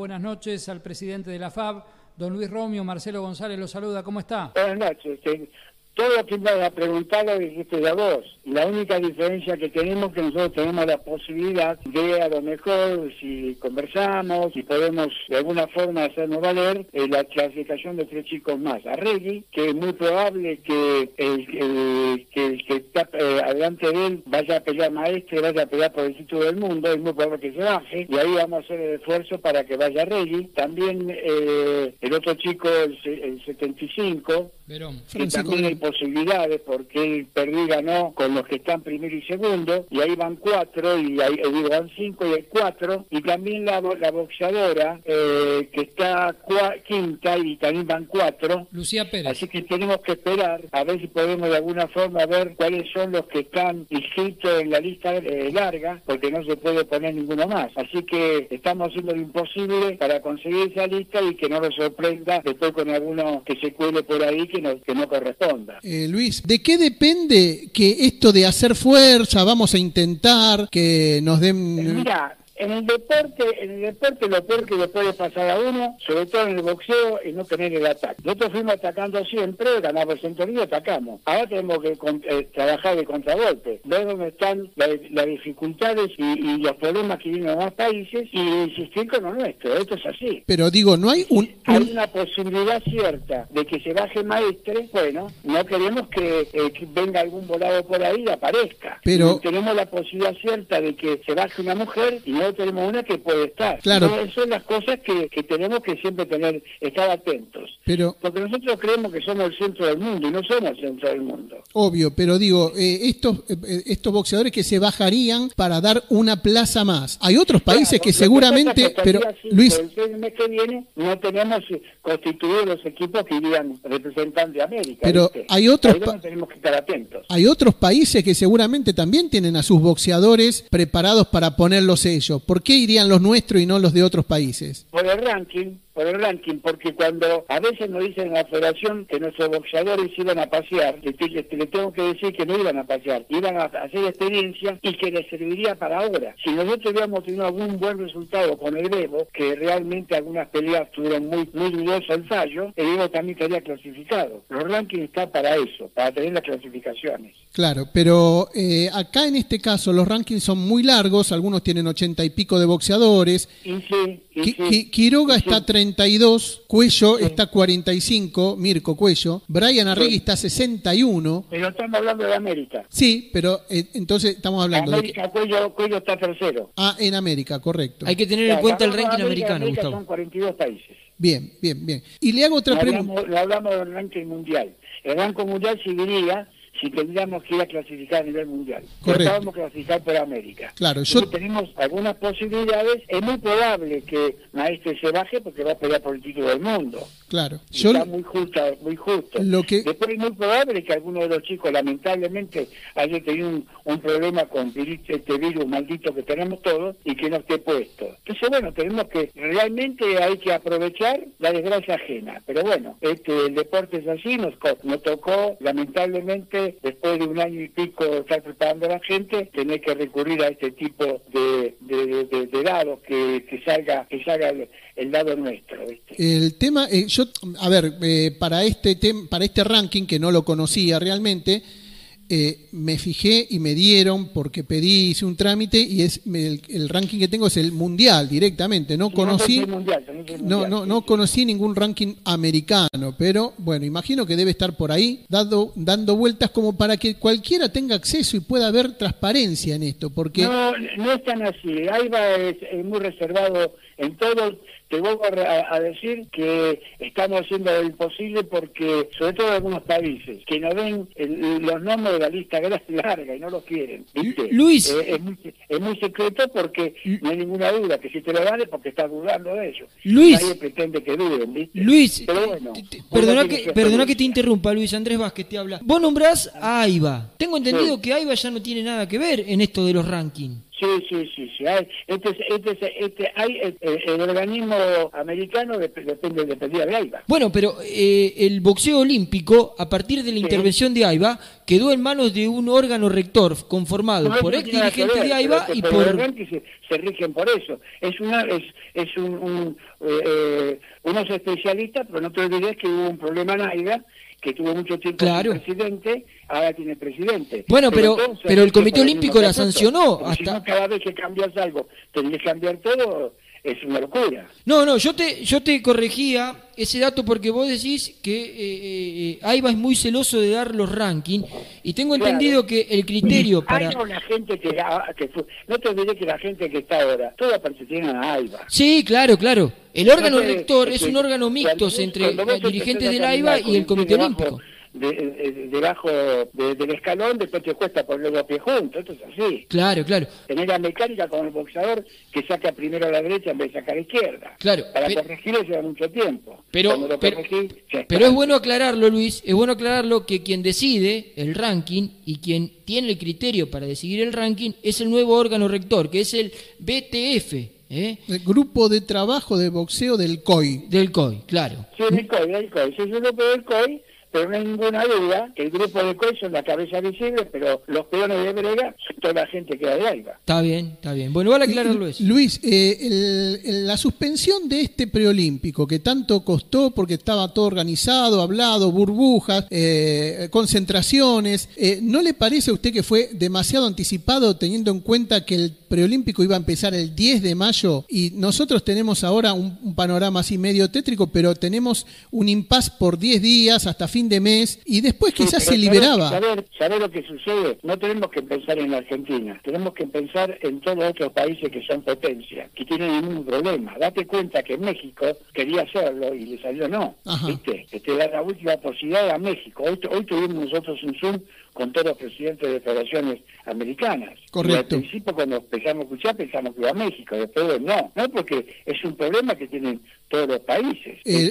Buenas noches al presidente de la FAB, don Luis Romio, Marcelo González lo saluda, ¿cómo está? Buenas noches. Todo lo que me ha preguntado dijiste de vos. La única diferencia que tenemos es que nosotros tenemos la posibilidad de a lo mejor si conversamos, si podemos de alguna forma hacernos valer eh, la clasificación de tres chicos más. A Reggie, que es muy probable que el, que, que está eh, adelante de él vaya a pelear maestro, vaya a pelear por el título del mundo, es muy probable que se baje, y ahí vamos a hacer el esfuerzo para que vaya Reggie. También eh, el otro chico, el, el 75, que también hay posibilidades porque él perdió y ganó con los que están primero y segundo y ahí van cuatro y ahí van cinco y hay cuatro y también la, la boxeadora eh, que está quinta y también van cuatro. Lucía Pérez. Así que tenemos que esperar a ver si podemos de alguna forma ver cuáles son los que están inscritos en la lista eh, larga porque no se puede poner ninguno más. Así que estamos haciendo lo imposible para conseguir esa lista y que no nos sorprenda después con alguno que se cuele por ahí que que no corresponda. Eh, Luis, ¿de qué depende que esto de hacer fuerza, vamos a intentar que nos den... Mira, en el deporte, en el deporte lo peor que le puede pasar a uno, sobre todo en el boxeo, es no tener el ataque. Nosotros fuimos atacando siempre, ganamos el centro atacamos. Ahora tenemos que eh, trabajar de contragolpe, ver dónde están las dificultades y, los problemas que vienen en los países y insistir con lo nuestro. Esto es así. Pero digo, no hay un, Hay una posibilidad cierta de que se baje maestre, bueno, no queremos que, eh, venga algún volado por ahí y aparezca. Pero tenemos la posibilidad cierta de que se baje una mujer y no tenemos una que puede estar. Claro. esas son las cosas que, tenemos que siempre tener, estar atentos. Pero, Porque nosotros creemos que somos el centro del mundo y no somos el centro del mundo. Obvio, pero digo, eh, estos, eh, estos boxeadores que se bajarían para dar una plaza más. Hay otros países que seguramente... pero Luis... El mes que viene no tenemos constituidos los equipos que irían representantes de América. Pero hay otros... tenemos que estar atentos. Hay otros países que seguramente también tienen a sus boxeadores preparados para ponerlos ellos. ¿Por qué irían los nuestros y no los de otros países? Por el ranking por el ranking, porque cuando a veces nos dicen en la federación que nuestros boxeadores iban a pasear, le, tengo que decir que no iban a pasear, iban a hacer experiencia y que les serviría para ahora. Si nosotros hubiéramos tenido algún buen resultado con el Evo, que realmente algunas peleas tuvieron muy, muy dudoso el fallo, el Evo también estaría clasificado. Los rankings están para eso, para tener las clasificaciones. Claro, pero eh, acá en este caso los rankings son muy largos, algunos tienen ochenta y pico de boxeadores. Y sí, Quiroga está 32, Cuello está 45, Mirko Cuello, Brian Arregui está 61. Pero estamos hablando de América. Sí, pero eh, entonces estamos hablando América, de Cuello, Cuello está tercero. Ah, en América, correcto. Hay que tener en cuenta el ranking americano, Gustavo. Son 42 países. Bien, bien, bien. Y le hago otra pregunta. Le hablamos del ranking mundial. El ranking mundial seguiría si tendríamos que ir a clasificar a nivel mundial. Correcto. Clasificar por América. Claro, yo... tenemos algunas posibilidades. Es muy probable que Maestre se baje porque va a pelear por el título del mundo. Claro. Yo... Está muy justo, muy justo. Lo que... Después es muy probable que alguno de los chicos, lamentablemente, haya tenido un, un problema con este virus maldito que tenemos todos y que no esté puesto. Entonces, bueno, tenemos que, realmente hay que aprovechar la desgracia ajena. Pero bueno, este, el deporte es así, nos, nos tocó, lamentablemente, después de un año y pico estar preparando a la gente, tener que recurrir a este tipo de, de, dados que, que, salga, que salga el, dado nuestro. El tema, eh, yo, a ver, eh, para este para este ranking que no lo conocía realmente, eh, me fijé y me dieron porque pedí, hice un trámite y es el, ranking que tengo es el mundial directamente. No conocí, no, no, no conocí ningún ranking americano, pero bueno, imagino que debe estar por ahí dando, dando vueltas como para que cualquiera tenga acceso y pueda haber transparencia en esto, porque no, no es tan así. Ahí va es muy reservado en todo te vuelvo a, decir que estamos haciendo lo imposible porque, sobre todo en algunos países, que no ven los nombres de la lista larga y no los quieren. ¿viste? Luis. Eh, es, muy, secreto porque no hay ninguna duda que si te lo dan es porque estás dudando de ellos. Luis. Nadie pretende que duden, ¿viste? Luis, perdona, que, perdona que te interrumpa, Luis Andrés Vázquez te habla. Vos nombrás a AIBA. Tengo entendido que AIBA ya no tiene nada que ver en esto de los rankings. Sí, sí, sí, sí. Hay, este, este, este, hay, el, organismo americano depende, dependía de AIBA. Bueno, pero eh, el boxeo olímpico, a partir de la intervención de AIBA, quedó en manos de un órgano rector conformado por ex dirigentes de AIBA y por... Se, se, rigen por eso. Es una es, es un, eh, eh, unos especialistas, pero no te olvides que hubo un problema en AIBA que tuvo mucho tiempo claro. presidente, ahora tiene presidente. Bueno, pero, pero, el Comité Olímpico la sancionó. hasta... cada vez que cambias algo, tenés que cambiar todo, es una locura. No, no, yo te, yo te corregía ese dato porque vos decís que eh, eh, AIBA es muy celoso de dar los rankings y tengo entendido que el criterio para... Hay una gente que, no te olvides que la gente que está ahora, toda pertenece a AIBA. Sí, claro, claro. El órgano rector es, un órgano mixto entre dirigentes del AIBA y el Comité Olímpico de, debajo del escalón, después te cuesta poner los pies juntos, esto es así. Claro, claro. Tener la mecánica con el boxeador que saca primero a la derecha en vez de sacar a la izquierda. Claro. Para corregirlo lleva mucho tiempo. Pero, pero, es bueno aclararlo, Luis, es bueno aclararlo que quien decide el ranking y quien tiene el criterio para decidir el ranking es el nuevo órgano rector, que es el BTF. ¿eh? El grupo de trabajo de boxeo del COI. Del COI, claro. Sí, del COI, del COI. Sí, el grupo del COI pero no hay ninguna duda que el grupo de COI son la cabeza visible, pero los peones de Brega son toda la gente que hay ahí. Está bien, está bien. Bueno, vale aclararlo eso. Luis, eh, la suspensión de este preolímpico que tanto costó porque estaba todo organizado, hablado, burbujas, eh, concentraciones, eh, ¿no le parece a usted que fue demasiado anticipado teniendo en cuenta que el preolímpico iba a empezar el 10 de mayo y nosotros tenemos ahora un, un panorama así medio tétrico, pero tenemos un impas por 10 días hasta fin de mes y después quizás se liberaba. Saber, saber lo que sucede, no tenemos que pensar en Argentina, tenemos que pensar en todos los otros países que son potencias, que tienen el mismo problema. Date cuenta que México quería hacerlo y le salió no. ¿Viste? Este, la, la última posibilidad a México. Hoy, hoy tuvimos nosotros un Zoom con todos los presidentes de federaciones americanas. Correcto. al principio cuando empezamos a escuchar pensamos que iba a México, después no, no porque es un problema que tienen todos los países, eh,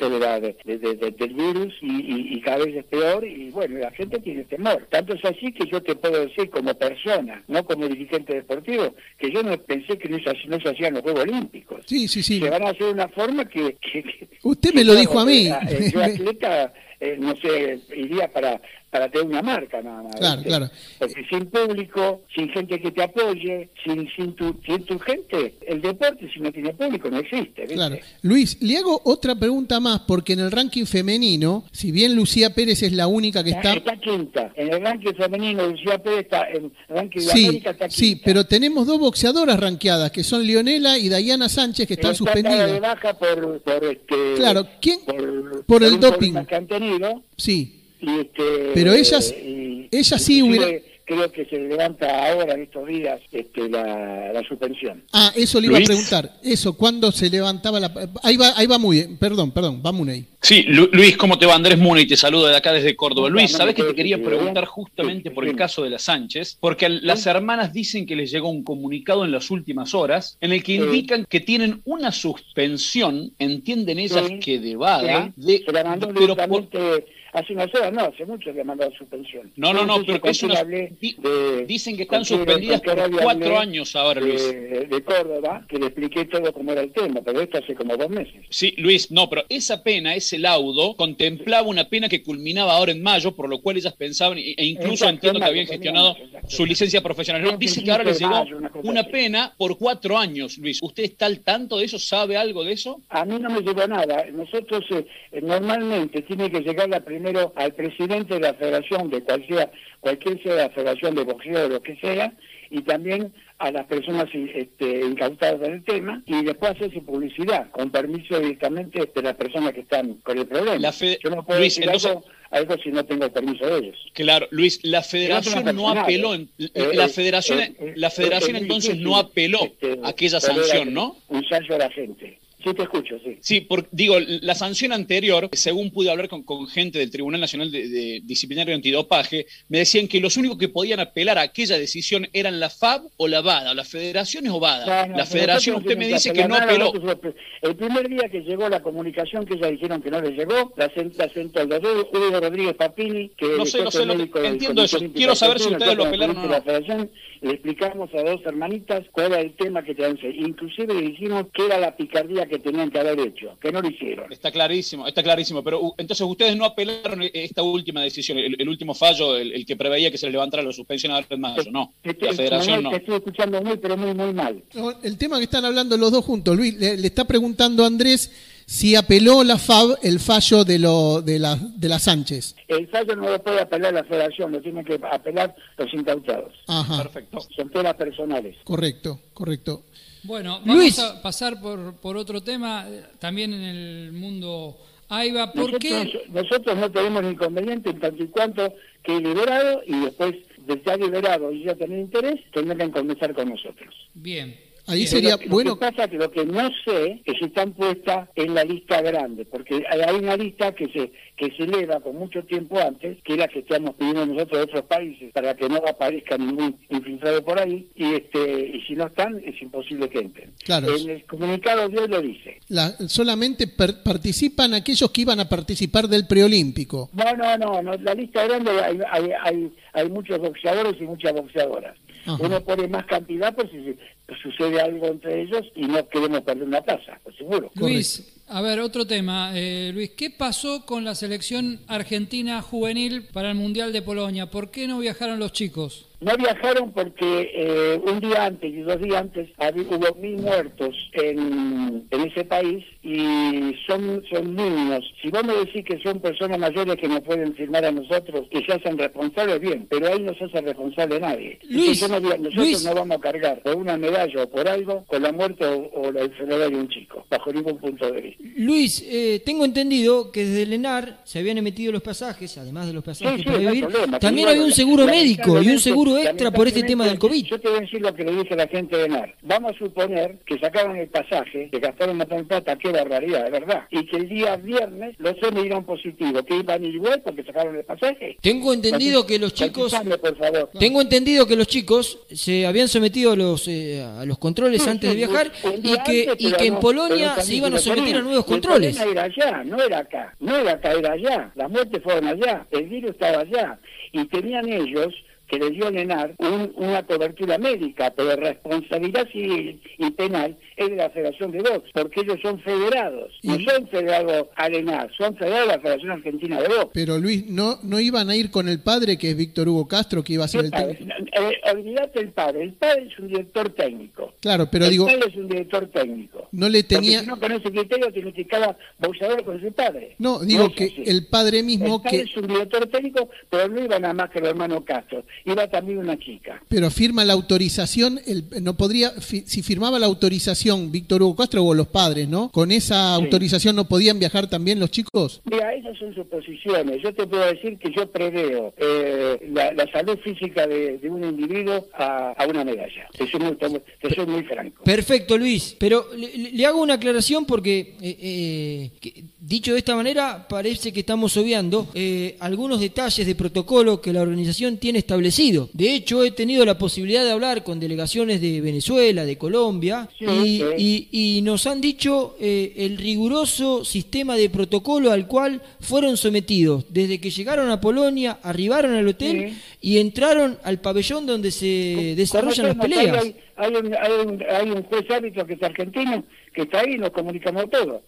del virus y, cada vez es peor y bueno, la gente tiene temor. Tanto es así que yo te puedo decir como persona, no como dirigente deportivo, que yo no pensé que no se, no se hacían los Juegos Olímpicos. Sí, sí, sí. Se van a hacer de una forma que... Usted me lo dijo a mí. Eh, yo atleta, eh, no sé, iría para para tener una marca nada más. Claro, claro. Porque sin público, sin gente que te apoye, sin, sin, tu, sin tu gente, el deporte si no tiene público no existe. Claro. Luis, le hago otra pregunta más, porque en el ranking femenino, si bien Lucía Pérez es la única que está... Está quinta. En el ranking femenino Lucía Pérez está, en el ranking de América está quinta. Sí, pero tenemos dos boxeadoras ranqueadas, que son Leonela y Dayana Sánchez, que están suspendidas. de baja por, por este... Claro, ¿quién? Por, el doping. Que han tenido. Sí. Este, Pero ellas, ellas sí hubiera creo que se levanta ahora en estos días este, la, suspensión. Ah, eso le iba a preguntar. Eso, ¿cuándo se levantaba la...? Ahí va, ahí va muy Perdón, perdón, va Muney. Sí, Luis, ¿cómo te va? Andrés Muney te saludo de acá desde Córdoba. Luis, ¿sabes que te quería preguntar justamente por el caso de la Sánchez? Porque las hermanas dicen que les llegó un comunicado en las últimas horas en el que indican que tienen una suspensión, entienden ellas que de vaga, de, pero hace unas horas, no, hace mucho que ha mandado suspensión. No, no, no, pero que es una, dicen que están suspendidas por cuatro años ahora, Luis. De, Córdoba, que le expliqué todo cómo era el tema, pero esto hace como dos meses. Sí, Luis, no, pero esa pena, ese laudo, contemplaba una pena que culminaba ahora en mayo, por lo cual ellas pensaban, e, incluso entiendo que habían gestionado su licencia profesional. No, dice que ahora les llegó una pena por cuatro años, Luis. ¿Usted está al tanto de eso? ¿Sabe algo de eso? A mí no me llegó nada. Nosotros eh, normalmente tiene que llegar la primero al presidente de la federación, de cual sea, cualquier sea la federación de boxeo o lo que sea, y también a las personas este, incautadas en el tema y después hacerse publicidad con permiso directamente de las personas que están con el problema. Yo no puedo decir algo, si no tengo permiso de ellos. Claro, Luis, la federación no, apeló, eh, la eh, federación, eh, la federación entonces no apeló este, aquella sanción, ¿no? Un sancho a la gente. Sí, te escucho, sí. Sí, digo, la sanción anterior, según pude hablar con, gente del Tribunal Nacional de, Disciplinario Antidopaje, me decían que los únicos que podían apelar a aquella decisión eran la FAB o la VADA, o las federaciones o VADA. la federación, usted me dice que no apeló. El primer día que llegó la comunicación que ya dijeron que no le llegó, la, sentó doctor Julio Rodríguez Papini, que no sé, no sé, lo, entiendo eso. Quiero saber si ustedes lo apelaron o no. La federación, le explicamos a dos hermanitas cuál era el tema que te Inclusive le dijimos que era la picardía que tenían que haber hecho, que no lo hicieron. Está clarísimo, está clarísimo. Pero uh, entonces ustedes no apelaron esta última decisión, el, último fallo, el, que preveía que se le levantara la suspensión a en mayo, no. la federación no. Te estoy escuchando muy, pero muy, muy mal. el tema que están hablando los dos juntos, Luis, le, está preguntando a Andrés si apeló la FAB el fallo de lo de la de la Sánchez. El fallo no lo puede apelar la Federación, lo tienen que apelar los incautados. Ajá. Perfecto. Son temas personales. Correcto, correcto. Bueno, vamos a pasar por, por otro tema, también en el mundo AIBA. ¿Por nosotros, qué? Nosotros no tenemos inconveniente en tanto y cuanto que liberado y después de ya liberado y ya tener interés, tendrán que comenzar con nosotros. Bien. Ahí sería bueno. Lo que pasa que lo que no sé es si están puestas en la lista grande, porque hay una lista que se que se eleva con mucho tiempo antes, que es la que estamos pidiendo nosotros de otros países, para que no aparezca ningún infiltrado por ahí, y este y si no están, es imposible que entren. Claro. En el comunicado de hoy lo dice. solamente participan aquellos que iban a participar del preolímpico. No, no, no, no la lista grande hay, hay, hay, hay muchos boxeadores y muchas boxeadoras. Uno pone más cantidad por si sucede algo entre ellos y no queremos perder una plaza, por seguro. Luis, a ver, otro tema. Eh, Luis, ¿qué pasó con la selección argentina juvenil para el Mundial de Polonia? ¿Por qué no viajaron los chicos? No viajaron porque eh, un día antes y dos días antes hubo mil muertos en, ese país y son, son niños. Si vos me decís que son personas mayores que nos pueden firmar a nosotros, que se hacen responsables, bien, pero ahí no se hace responsable nadie. Luis, nosotros no vamos a cargar por una medalla o por algo con la muerte o, la enfermedad de un chico, bajo ningún punto de vista. Luis, eh, tengo entendido que desde el ENAR se habían emitido los pasajes, además de los pasajes para vivir, también había un seguro médico y un seguro extra por este tema del COVID. Yo te voy a decir lo que le dice la gente de NAR. Vamos a suponer que sacaron el pasaje, que gastaron una plata, qué barbaridad, de verdad, y que el día viernes los dos me dieron positivo, que iban igual porque sacaron el pasaje. Tengo entendido que los chicos... Tengo entendido que los chicos se habían sometido a los, eh, a los controles antes de viajar y que, y que en Polonia se iban a someter a nuevos controles. Era allá, no era acá, no era acá, era allá. Las muertes fueron allá, el virus estaba allá. Y tenían ellos que le dio Lenar una cobertura médica, pero responsabilidad civil y penal es de la Federación de Box, porque ellos son federados, no son federados a Lenar, son federados a la Federación Argentina de Box. Pero Luis, ¿no no iban a ir con el padre, que es Víctor Hugo Castro, que iba a ser el técnico? Eh, olvídate el padre, el padre es un director técnico. Claro, pero digo... El padre es un director técnico. No le tenía... Si no, con ese criterio tiene que cada boxeador con su padre. No, digo que el padre mismo el padre que... es un director técnico, pero no iba nada más que el hermano Castro iba también una chica. Pero firma la autorización, el, no podría, si firmaba la autorización Víctor Hugo Castro o los padres, ¿no? Con esa autorización no podían viajar también los chicos. Mira, esas son suposiciones. Yo te puedo decir que yo preveo eh, la, salud física de, un individuo a, una medalla. Eso es muy, franco. Perfecto, Luis. Pero le, hago una aclaración porque, eh, eh, dicho de esta manera, parece que estamos obviando algunos detalles de protocolo que la organización tiene establecido. De hecho, he tenido la posibilidad de hablar con delegaciones de Venezuela, de Colombia, y, nos han dicho eh, el riguroso sistema de protocolo al cual fueron sometidos desde que llegaron a Polonia, arribaron al hotel y entraron al pabellón donde se desarrollan las peleas. Hay, un, hay, un, juez árbitro que es argentino, que está ahí y nos comunicamos todos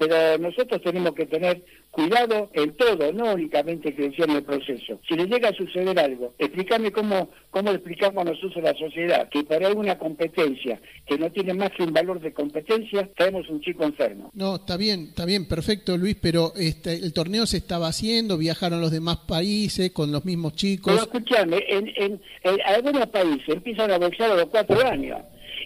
pero nosotros tenemos que tener cuidado en todo, no únicamente en el proceso. Si le llega a suceder algo, explícame cómo, cómo explicamos nosotros a la sociedad que para alguna competencia que no tiene más que un valor de competencia, traemos un chico enfermo. No, está bien, está bien, perfecto Luis, pero este, el torneo se estaba haciendo, viajaron los demás países con los mismos chicos. Pero escúchame, en, en, en algunos países empiezan a boxear a los cuatro años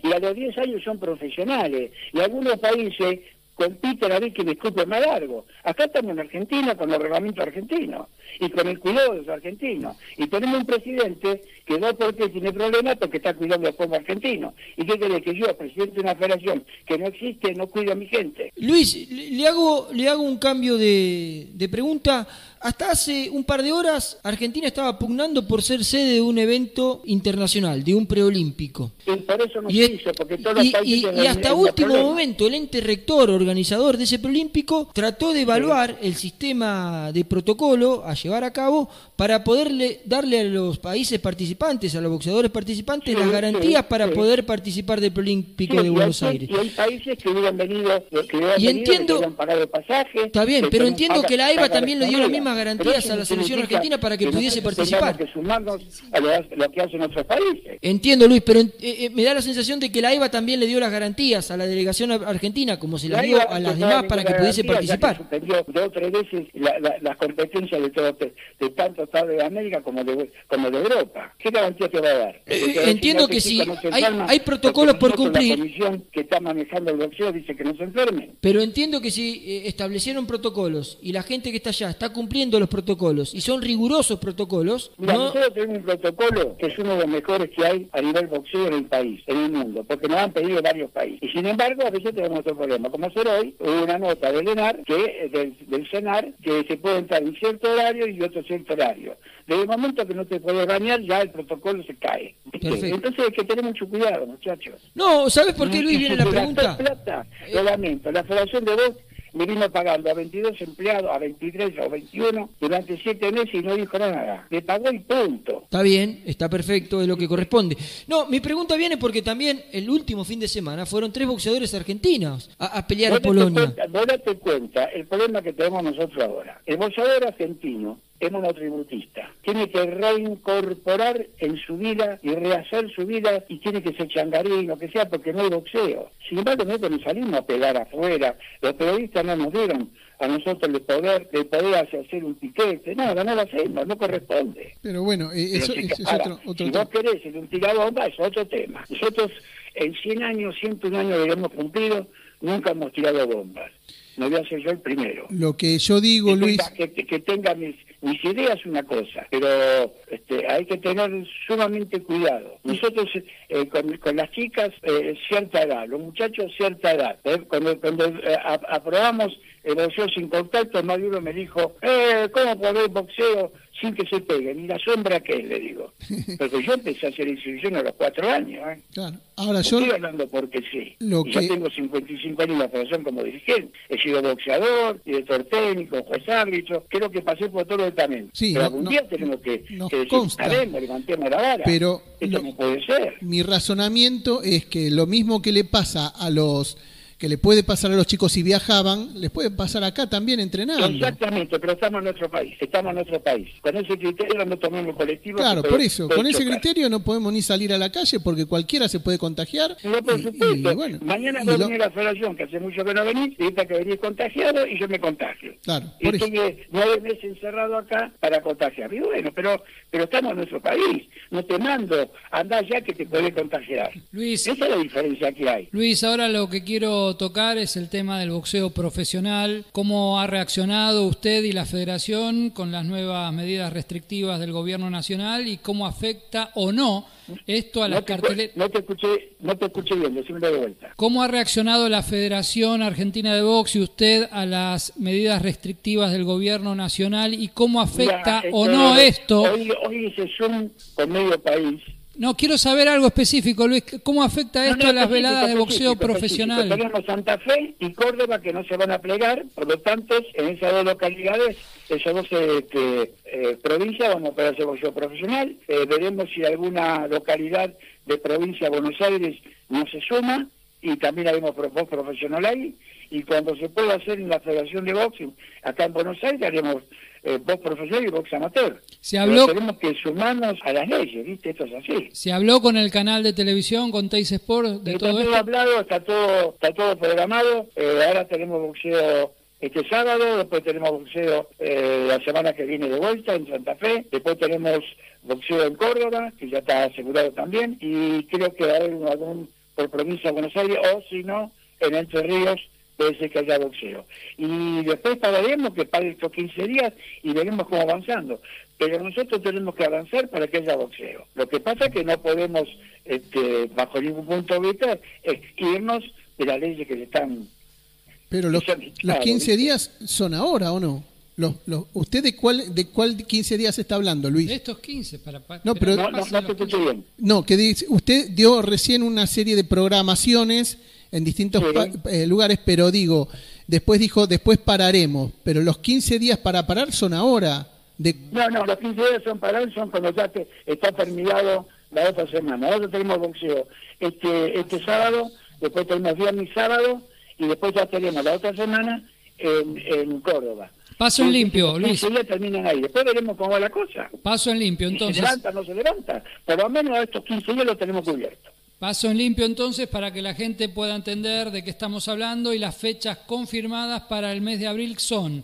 y a los diez años son profesionales y algunos países compiten a ver quién discute más largo. Acá estamos en Argentina con los reglamentos argentinos y con el cuidado de los argentinos. Y tenemos un presidente que no porque tiene problemas porque está cuidando al pueblo argentino. ¿Y qué quiere que yo, presidente de una federación que no existe, no cuido a mi gente? Luis, le hago, le hago un cambio de, de pregunta. Hasta hace un par de horas, Argentina estaba pugnando por ser sede de un evento internacional, de un preolímpico. Y por eso no se hizo, porque todos y, y, y hasta último momento, el ente rector, organizador de ese preolímpico, trató de evaluar el sistema de protocolo a llevar a cabo para poderle darle a los países participantes, a los boxeadores participantes, las garantías para poder participar del preolímpico de Buenos Aires. Y hay países que hubieran venido, que hubieran y venido, entiendo, que pagado el pasaje. Está bien, pero entiendo paga- que la paga también le dio las comida. Mismas garantías a la selección argentina para que pudiese participar. tengamos que sumarnos a lo, lo que hacen otros países. Entiendo, Luis, pero eh, eh, me da la sensación de que la AIBA también le dio las garantías a la delegación ar- argentina, como se las dio a las demás para que pudiese participar. suspendió dos o tres veces la- la- las competencias de, todo, de, de tanto Estado de América como de, como de Europa. ¿Qué garantía te va a dar? Eh, entiendo si que sí, se hay- protocolos por cumplir. La comisión que está manejando el boxeo dice que no se enfermen. Pero entiendo que si establecieron protocolos y la gente que está allá está cumpliendo los protocolos y son rigurosos protocolos, Mira, no, nosotros tenemos un protocolo que es uno de los mejores que hay a nivel boxeo en el país, en el mundo, porque nos han pedido varios países. Y sin embargo, a veces tenemos otro problema. Como hacer hoy, hubo una nota del ENAR, que, eh, del, del CENAR, que se puede entrar en cierto horario y otro cierto horario. Desde el momento que no te puedes bañar, ya el protocolo se cae. Entonces hay que tener mucho cuidado, muchachos. no, ¿sabes por qué Luis viene la pregunta? plata, lo lamento. La Federación de Box le vino pagando a 22 empleados, a 23 o 21 durante 7 meses y no dijo nada. Le pagó y punto. Está bien, está perfecto, es lo que corresponde. No, mi pregunta viene porque también el último fin de semana fueron tres boxeadores argentinos a, a pelear a Polonia. cuenta- date cuenta el problema que tenemos nosotros ahora. El boxeador argentino es monotributista. Tiene que reincorporar en su vida y rehacer su vida y tiene que ser changarín, lo que sea, porque no hay boxeo. Sin embargo, nosotros no salimos a pegar afuera. Los periodistas no nos dieron a nosotros el poder, el poder hacer un piquete. Nada, no lo hacemos, no corresponde. Pero bueno, eh, Pero eso, si, es ahora, otro, otro si vos querés ser un tirabomba, es otro tema. Nosotros en 100 años, 101 años que hemos cumplido, nunca hemos tirado bombas. No voy a ser yo el primero. Lo que yo digo, que, Luis, tenga, que, que tenga mis, mis ideas una cosa, pero este, hay que tener sumamente cuidado. Nosotros eh, con, con las chicas eh, cierta edad, los muchachos cierta edad. ¿eh? Cuando, cuando eh, aprobamos el boxeo sin contacto, más de uno me dijo, eh, ¿cómo poder boxeo sin que se peguen? ¿Y la sombra qué? Le digo. Porque yo empecé a hacer exhibición a los cuatro años. ¿eh? claro. Ahora yo, estoy hablando porque sí. Lo Y que- Yo tengo 55 años en la federación como dirigente. He sido boxeador, director técnico, juez árbitro. Creo que pasé por todo el también. Sí, pero algún no- día tenemos que, nos que decir, levantemos la vara. Pero Esto lo- no puede ser. mi razonamiento es que lo mismo que le pasa a los que le puede pasar a los chicos si viajaban, les puede pasar acá también entrenando. Exactamente, pero estamos en nuestro país. Estamos en nuestro país. Con ese criterio no tomamos colectivo. Claro, por eso, con ese chocar. criterio no podemos ni salir a la calle porque cualquiera se puede contagiar. No, por y- supuesto. y bueno, Mañana y va a venir la federación, que hace mucho que no venís, y esta que venís contagiado y yo me contagio. Claro, Y por estoy nueve meses encerrado acá para contagiar. Y bueno, pero pero estamos en nuestro país. No te mando, andá ya que te puede contagiar. Luis, Esa es la diferencia que hay. Luis, ahora lo que quiero tocar es el tema del boxeo profesional. ¿Cómo ha reaccionado usted y la federación con las nuevas medidas restrictivas del gobierno nacional y cómo afecta o no esto a las No carteleras? no te escuché, no te escuché bien, decímelo de vuelta. ¿Cómo ha reaccionado la Federación Argentina de Box y usted a las medidas restrictivas del gobierno nacional y cómo afecta o no esto? Hoy, hoy hice Zoom con medio país. No, quiero saber algo específico, Luis. ¿Cómo afecta esto no, a las veladas de boxeo profesional? Tenemos Santa Fe y Córdoba que no se van a plegar, por lo tanto, en esas dos localidades, esas dos este, eh, provincias, vamos a hacer boxeo profesional. Eh, veremos si alguna localidad de provincia de Buenos Aires no se suma y también haremos box profesional ahí. Y cuando se pueda hacer en la Federación de Boxing, acá en Buenos Aires, haremos eh, box profesional y box amateur. Se Pero habló- tenemos que sumarnos a las leyes, ¿viste? Esto es así. ¿Se habló con el canal de televisión, con Teis Sport, de está todo todo esto? hablado, está todo, está todo programado. Eh, ahora tenemos boxeo este sábado, después tenemos boxeo eh, la semana que viene de vuelta en Santa Fe, después tenemos boxeo en Córdoba, que ya está asegurado también, y creo que va a haber algún por provincia de Buenos Aires, o si no, en Entre Ríos, puede ser que haya boxeo. Y después pagaremos que pague estos 15 días y veremos cómo avanzando. Pero nosotros tenemos que avanzar para que haya boxeo. Lo que pasa es que no podemos, este, bajo ningún punto de vista, irnos de las leyes que se están... Pero los, los 15 días son ahora, ¿o no? Los, los, ¿Usted de cuál, de cuál 15 días está hablando, Luis? De estos 15, para... no, pero, no, no, no, que dice, usted dio recién una serie de programaciones en distintos eh, lugares, pero digo, después dijo, después pararemos, pero los 15 días para parar son ahora. De... No, no, los 15 días son parar, son cuando ya está terminado la otra semana. Nosotros tenemos boxeo este, este sábado, después tenemos viernes y sábado, y después ya tenemos la otra semana en, en Córdoba. Paso en limpio, Luis. ya terminan ahí. Después veremos cómo va la cosa. Paso en limpio, entonces. se levanta no se levanta. Por lo menos estos 15 días lo tenemos cubierto. Paso en limpio entonces para que la gente pueda entender de qué estamos hablando y las fechas confirmadas para el mes de abril son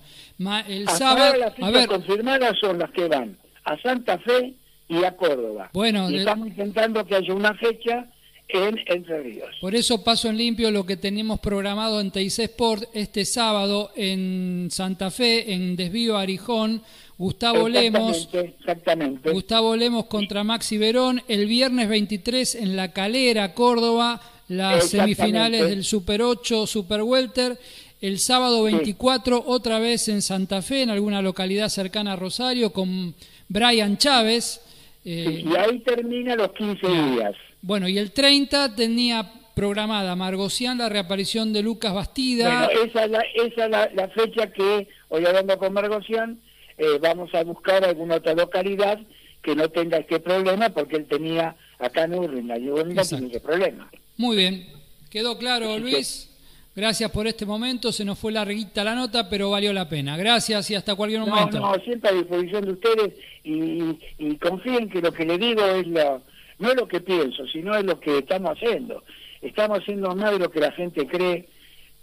el sábado. las fechas confirmadas son las que van a Santa Fe y a Córdoba. Bueno, y estamos intentando que haya una fecha en Entre Ríos. Por eso paso en limpio lo que tenemos programado en TIC Sport este sábado en Santa Fe, en Desvío Arijón, Gustavo Lemos. Exactamente. Gustavo Lemos contra Maxi Verón. El viernes 23 en La Calera, Córdoba, las semifinales del Super 8, Super Welter. El sábado 24 otra vez en Santa Fe, en alguna localidad cercana a Rosario, con Brian Chávez. Eh, y ahí termina los 15 días. Bueno, y el 30 tenía programada Margocián la reaparición de Lucas Bastida. Bueno, esa es la, esa la, fecha que, hoy hablando con Margocián, eh, vamos a buscar alguna otra localidad que no tenga este problema, porque él tenía acá en Urrin, la no tiene ese problema. Muy bien, quedó claro, Luis. Gracias por este momento, se nos fue larguita la nota, pero valió la pena. Gracias y hasta cualquier momento. No, no, siempre a disposición de ustedes y, y confíen que lo que le digo es la no es lo que pienso, sino es lo que estamos haciendo. Estamos haciendo más de lo que la gente cree,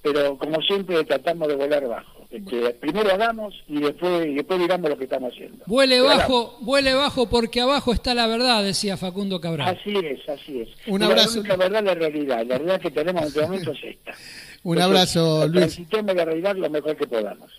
pero como siempre tratamos de volar bajo. Este, primero hagamos y después, y después digamos lo que estamos haciendo. Vuele bajo, vuele bajo porque abajo está la verdad, decía Facundo Cabral. Así es, así es. Un abrazo. La verdad, la realidad. La realidad que tenemos en este momento es esta. Un abrazo, Luis. sistema de realidad lo mejor que podamos.